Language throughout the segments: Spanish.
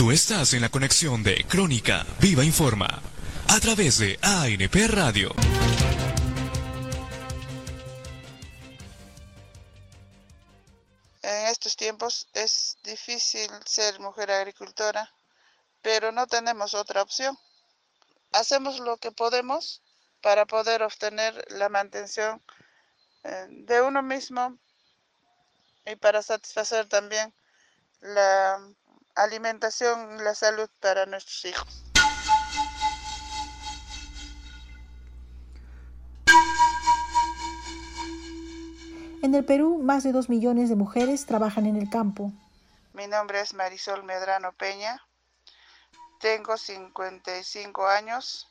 Tú estás en la conexión de Crónica Viva Informa a través de ANP Radio. En estos tiempos es difícil ser mujer agricultora, pero no tenemos otra opción. Hacemos lo que podemos para poder obtener la mantención eh, de uno mismo y para satisfacer también la alimentación y la salud para nuestros hijos. En el Perú, más de dos millones de mujeres trabajan en el campo. Mi nombre es Marisol Medrano Peña. Tengo 55 años.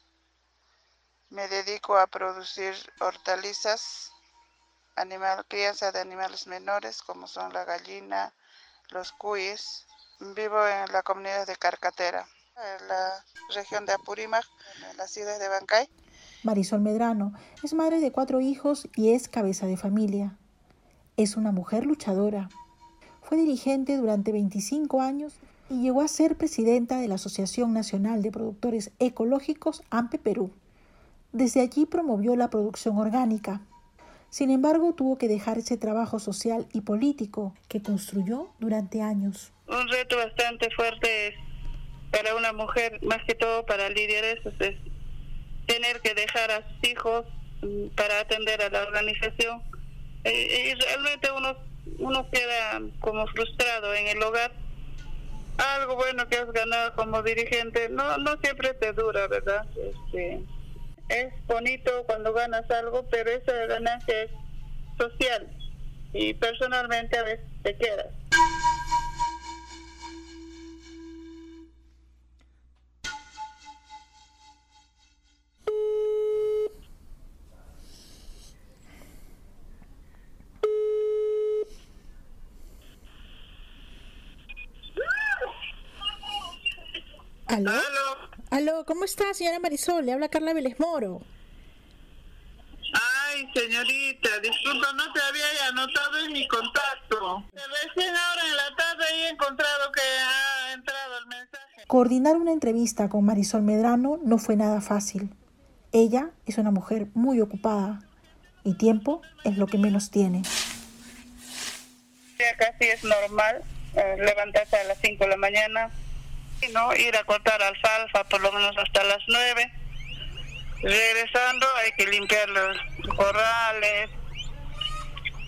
Me dedico a producir hortalizas, animal, crianza de animales menores como son la gallina, los cuis. Vivo en la comunidad de Carcatera, en la región de Apurímac, en la ciudad de Bancay. Marisol Medrano es madre de cuatro hijos y es cabeza de familia. Es una mujer luchadora. Fue dirigente durante 25 años y llegó a ser presidenta de la Asociación Nacional de Productores Ecológicos AMPE Perú. Desde allí promovió la producción orgánica. Sin embargo, tuvo que dejar ese trabajo social y político que construyó durante años. Un reto bastante fuerte para una mujer, más que todo para líderes, es tener que dejar a sus hijos mm, para atender a la organización y realmente uno, uno queda como frustrado en el hogar. Algo bueno que has ganado como dirigente no, no siempre te dura, ¿verdad? Este, es bonito cuando ganas algo, pero esa ganancia es social y personalmente a veces te quedas. ¿Aló? ¿Aló? ¿cómo está, señora Marisol? Le habla Carla Vélez Moro. Ay, señorita, disculpa, no te había anotado en mi contacto. Recién ahora en la tarde he encontrado que ha entrado el mensaje. Coordinar una entrevista con Marisol Medrano no fue nada fácil. Ella es una mujer muy ocupada y tiempo es lo que menos tiene. Ya casi es normal eh, levantarse a las 5 de la mañana, ¿no? Ir a cortar alfalfa por lo menos hasta las 9. Regresando hay que limpiar los corrales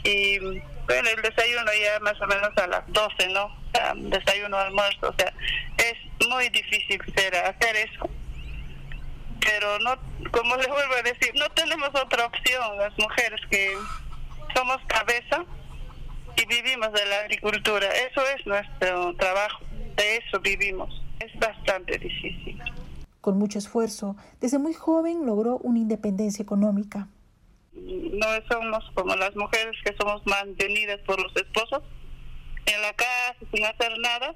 y bueno, el desayuno ya más o menos a las 12, ¿no? Desayuno, almuerzo, o sea, es muy difícil ser, hacer eso. Pero no, como les vuelvo a decir, no tenemos otra opción las mujeres que somos cabeza y vivimos de la agricultura. Eso es nuestro trabajo, de eso vivimos es bastante difícil. Con mucho esfuerzo, desde muy joven logró una independencia económica. No somos como las mujeres que somos mantenidas por los esposos en la casa sin hacer nada.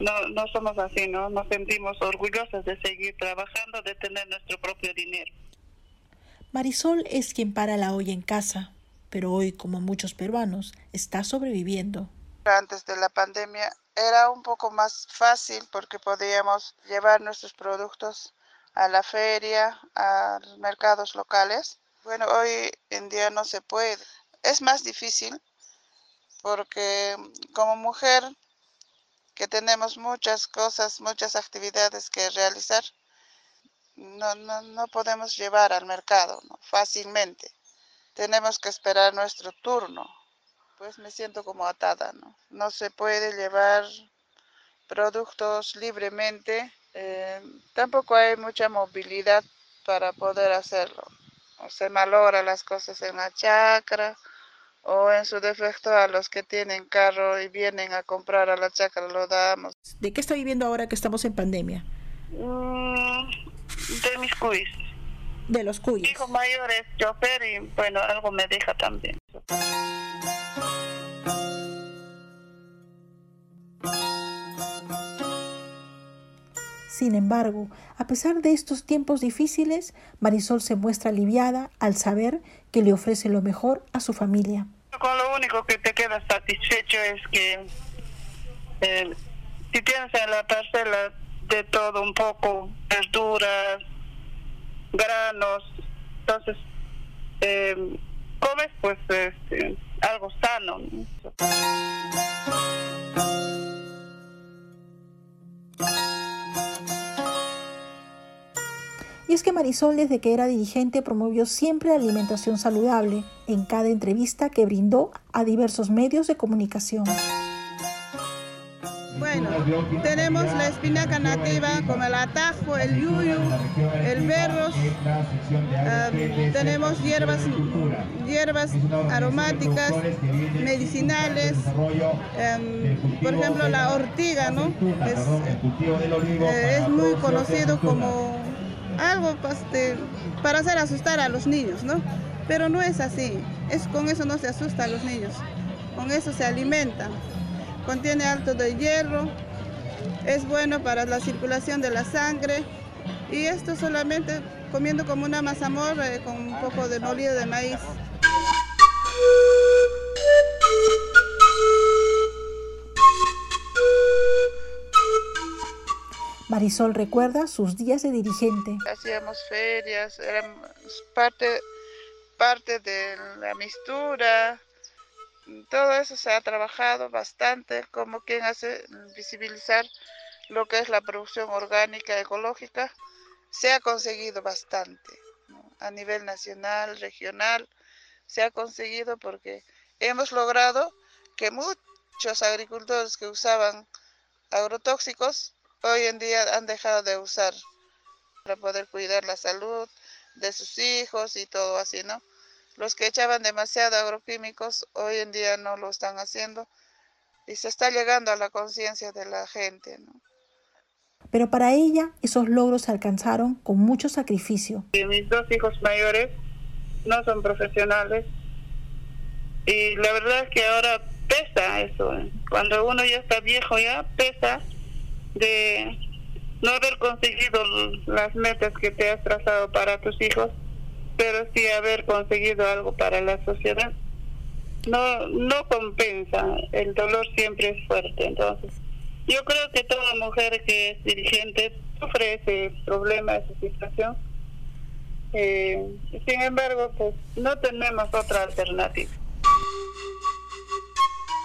No, no somos así, ¿no? Nos sentimos orgullosas de seguir trabajando, de tener nuestro propio dinero. Marisol es quien para la olla en casa, pero hoy, como muchos peruanos, está sobreviviendo. Antes de la pandemia era un poco más fácil porque podíamos llevar nuestros productos a la feria, a los mercados locales. Bueno, hoy en día no se puede. Es más difícil porque como mujer que tenemos muchas cosas, muchas actividades que realizar, no, no, no podemos llevar al mercado fácilmente. Tenemos que esperar nuestro turno pues me siento como atada, ¿no? No se puede llevar productos libremente, eh, tampoco hay mucha movilidad para poder hacerlo. O se malora las cosas en la chacra o en su defecto a los que tienen carro y vienen a comprar a la chacra lo damos. ¿De qué está viviendo ahora que estamos en pandemia? Mm, de mis cuis. De los cuyes. Mi hijo mayor es chofer y bueno, algo me deja también. Sin embargo, a pesar de estos tiempos difíciles, Marisol se muestra aliviada al saber que le ofrece lo mejor a su familia. Con lo único que te queda satisfecho es que eh, si tienes alcanza la parcela de todo un poco, verduras, granos, entonces eh, comes pues este, algo sano. Y es que Marisol desde que era dirigente promovió siempre la alimentación saludable en cada entrevista que brindó a diversos medios de comunicación. Bueno, tenemos la espinaca nativa como el atajo, el yuyu, el berros, tenemos hierbas, hierbas aromáticas, medicinales, em, por ejemplo la ortiga, ¿no? Es, eh, es muy conocido como algo para hacer asustar a los niños, ¿no? Pero no es así, es, con eso no se asusta a los niños, con eso se alimentan. Contiene alto de hierro, es bueno para la circulación de la sangre y esto solamente comiendo como una mazamorra con un poco de molido de maíz. Marisol recuerda sus días de dirigente. Hacíamos ferias, eran parte, parte de la mistura, todo eso se ha trabajado bastante como quien hace visibilizar lo que es la producción orgánica ecológica. Se ha conseguido bastante a nivel nacional, regional, se ha conseguido porque hemos logrado que muchos agricultores que usaban agrotóxicos hoy en día han dejado de usar para poder cuidar la salud de sus hijos y todo así, ¿no? Los que echaban demasiado agroquímicos hoy en día no lo están haciendo y se está llegando a la conciencia de la gente, ¿no? Pero para ella esos logros se alcanzaron con mucho sacrificio. mis dos hijos mayores no son profesionales y la verdad es que ahora pesa eso. ¿eh? Cuando uno ya está viejo ya pesa de no haber conseguido las metas que te has trazado para tus hijos, pero sí haber conseguido algo para la sociedad. No, no compensa, el dolor siempre es fuerte, entonces yo creo que toda mujer que es dirigente sufre ese problema, esa situación. Eh, sin embargo, pues no tenemos otra alternativa.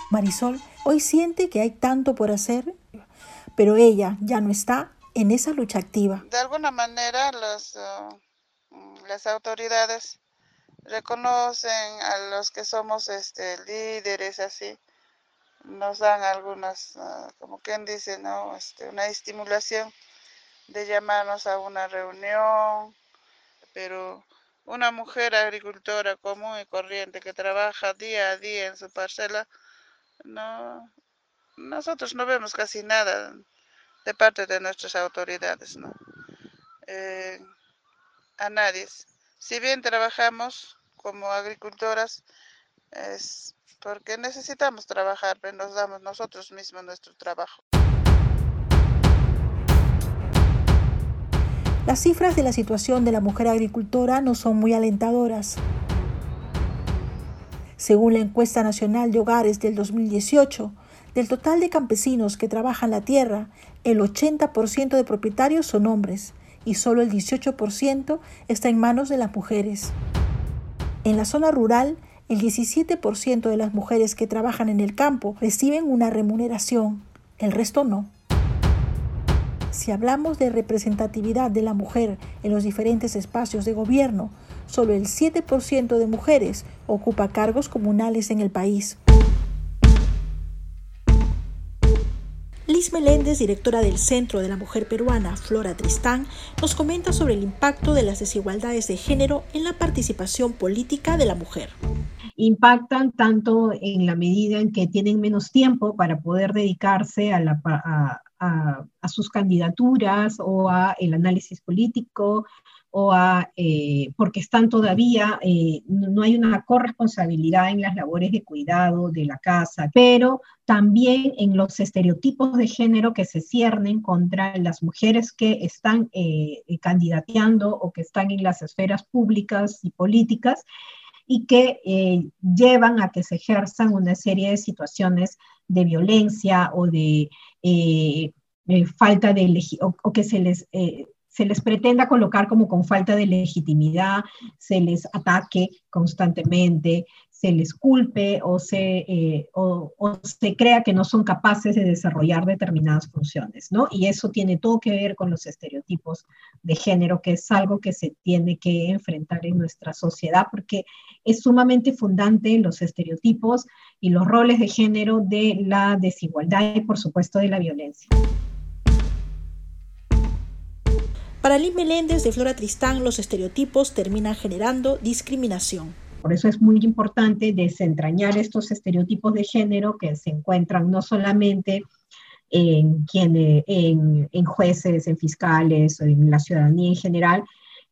Marisol hoy siente que hay tanto por hacer pero ella ya no está en esa lucha activa. De alguna manera las, uh, las autoridades reconocen a los que somos este, líderes así, nos dan algunas, uh, como quien dice, ¿no? Este, una estimulación de llamarnos a una reunión, pero una mujer agricultora común y corriente que trabaja día a día en su parcela, no, nosotros no vemos casi nada de parte de nuestras autoridades, ¿no? Eh, a nadie. Si bien trabajamos como agricultoras, es porque necesitamos trabajar, pero nos damos nosotros mismos nuestro trabajo. Las cifras de la situación de la mujer agricultora no son muy alentadoras. Según la encuesta nacional de hogares del 2018, del total de campesinos que trabajan la tierra, el 80% de propietarios son hombres y solo el 18% está en manos de las mujeres. En la zona rural, el 17% de las mujeres que trabajan en el campo reciben una remuneración, el resto no. Si hablamos de representatividad de la mujer en los diferentes espacios de gobierno, solo el 7% de mujeres ocupa cargos comunales en el país. Liz Meléndez, directora del Centro de la Mujer Peruana, Flora Tristán, nos comenta sobre el impacto de las desigualdades de género en la participación política de la mujer. Impactan tanto en la medida en que tienen menos tiempo para poder dedicarse a, a sus candidaturas o a el análisis político, o a, eh, porque están todavía, eh, no hay una corresponsabilidad en las labores de cuidado de la casa, pero también en los estereotipos de género que se ciernen contra las mujeres que están eh, candidateando o que están en las esferas públicas y políticas y que llevan a que se ejerzan una serie de situaciones de violencia o de eh, falta de o, que se les, eh, se les pretenda colocar como con falta de legitimidad, se les ataque constantemente, se les culpe o se, eh, o, se crea que no son capaces de desarrollar determinadas funciones, ¿no? Y eso tiene todo que ver con los estereotipos de género, que es algo que se tiene que enfrentar en nuestra sociedad, porque es sumamente fundante los estereotipos y los roles de género de la desigualdad y, por supuesto, de la violencia. Para Liz Meléndez de Flora Tristán, los estereotipos terminan generando discriminación. Por eso es muy importante desentrañar estos estereotipos de género que se encuentran no solamente en, en, jueces, en fiscales, en la ciudadanía en general,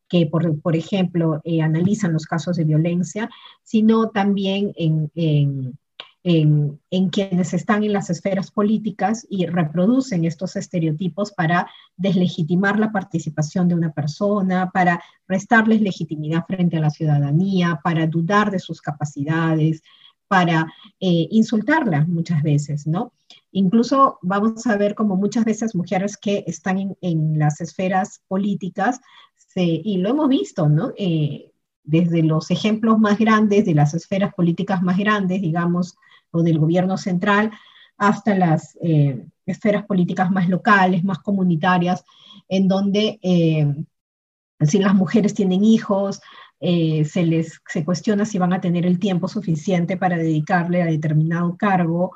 que, por, ejemplo, eh, analizan los casos de violencia, sino también en, en, quienes están en las esferas políticas y reproducen estos estereotipos para deslegitimar la participación de una persona, para restarles legitimidad frente a la ciudadanía, para dudar de sus capacidades, para eh, insultarla muchas veces, ¿no? Incluso vamos a ver como muchas veces mujeres que están en, en las esferas políticas, se, y lo hemos visto, ¿no? Eh, desde los ejemplos más grandes de las esferas políticas más grandes, digamos, del gobierno central hasta las eh, esferas políticas más locales, más comunitarias, en donde eh, si las mujeres tienen hijos, eh, se les se cuestiona si van a tener el tiempo suficiente para dedicarle a determinado cargo,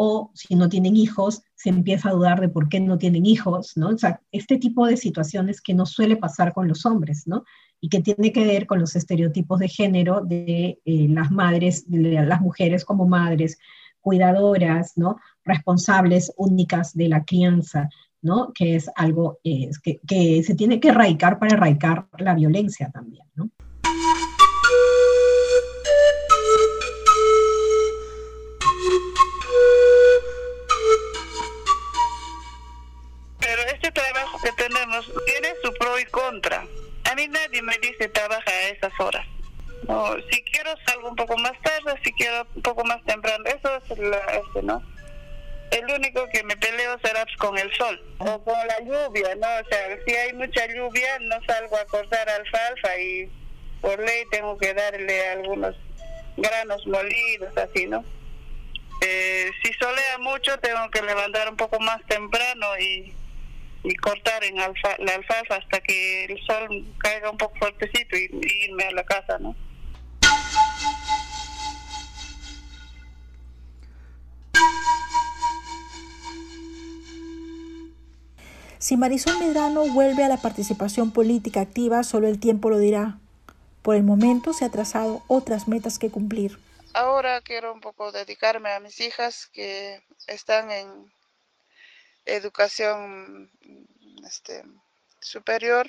o si no tienen hijos, se empieza a dudar de por qué no tienen hijos, ¿no? O sea, este tipo de situaciones que no suele pasar con los hombres, ¿no? Y que tiene que ver con los estereotipos de género de eh, las madres, de las mujeres como madres, cuidadoras, ¿no? responsables únicas de la crianza, ¿no? que es algo eh, que, que, se tiene que erradicar para erradicar la violencia también. ¿no? Mí nadie me dice trabaja a esas horas. No, si quiero salgo un poco más tarde, si quiero un poco más temprano. Eso es la, este, ¿no? El único que me peleo será con el sol o con la lluvia, ¿no? O sea, si hay mucha lluvia, no salgo a cortar alfalfa y por ley tengo que darle algunos granos molidos, así, ¿no? Eh, si solea mucho, tengo que levantar un poco más temprano y y cortar en alfa, la alfalfa hasta que el sol caiga un poco fuertecito y, irme a la casa, ¿no? Si Marisol Medrano vuelve a la participación política activa, solo el tiempo lo dirá. Por el momento se ha trazado otras metas que cumplir. Ahora quiero un poco dedicarme a mis hijas que están en educación este, superior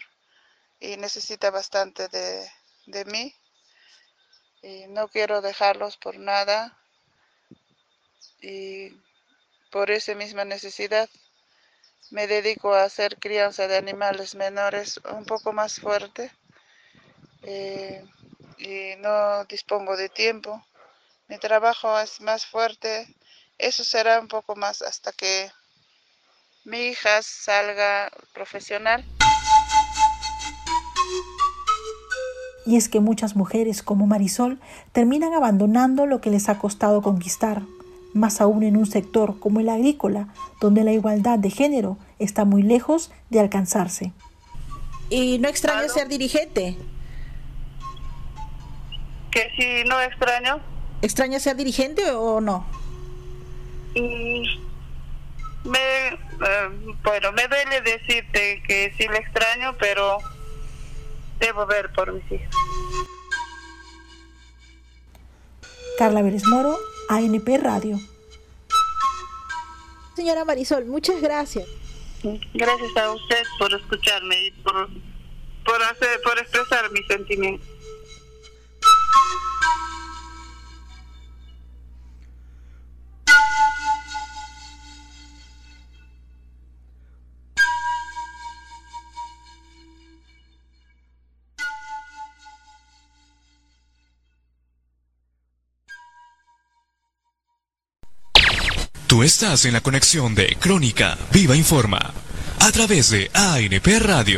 y necesita bastante de, de mí. Y no quiero dejarlos por nada. Y por esa misma necesidad me dedico a hacer crianza de animales menores un poco más fuerte. Eh, y no dispongo de tiempo. Mi trabajo es más fuerte. Eso será un poco más hasta que mi hija salga profesional. Y es que muchas mujeres como Marisol terminan abandonando lo que les ha costado conquistar, más aún en un sector como el agrícola, donde la igualdad de género está muy lejos de alcanzarse. ¿Y no extraña ser dirigente? ¿Que si no extraño? ¿Extraña ser dirigente o no? Mm, me, eh, bueno, me duele decirte que sí le extraño, pero debo ver por mis hijos. Carla Vélez Moro, ANP Radio. Señora Marisol, muchas gracias. Gracias a usted por escucharme y por, por, hacer, por expresar mis sentimientos. Estás en la conexión de Crónica Viva Informa a través de ANP Radio.